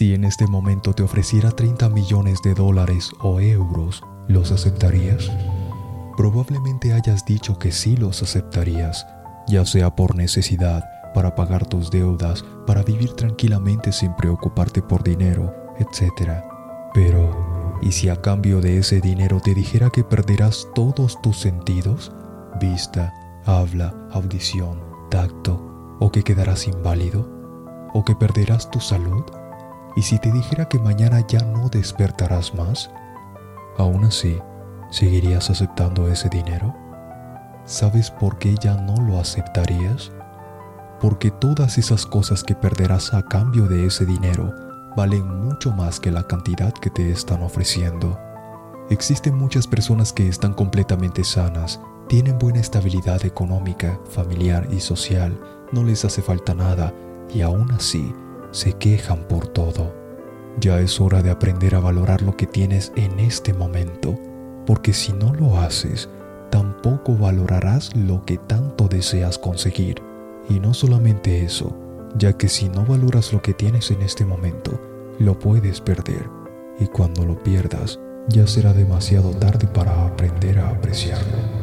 Si en este momento te ofreciera 30 millones de dólares o euros, ¿los aceptarías? Probablemente hayas dicho que sí los aceptarías, ya sea por necesidad, para pagar tus deudas, para vivir tranquilamente sin preocuparte por dinero, etc. Pero, ¿y si a cambio de ese dinero te dijera que perderás todos tus sentidos? Vista, habla, audición, tacto, o que quedarás inválido, o que perderás tu salud? ¿Y si te dijera que mañana ya no despertarás más? Aún así, ¿seguirías aceptando ese dinero? ¿Sabes por qué ya no lo aceptarías? Porque todas esas cosas que perderás a cambio de ese dinero valen mucho más que la cantidad que te están ofreciendo. Existen muchas personas que están completamente sanas, tienen buena estabilidad económica, familiar y social, no les hace falta nada y aún así se quejan por todo. Ya es hora de aprender a valorar lo que tienes en este momento, porque si no lo haces, tampoco valorarás lo que tanto deseas conseguir. Y no solamente eso, ya que si no valoras lo que tienes en este momento, lo puedes perder. Y cuando lo pierdas, ya será demasiado tarde para aprender a apreciarlo.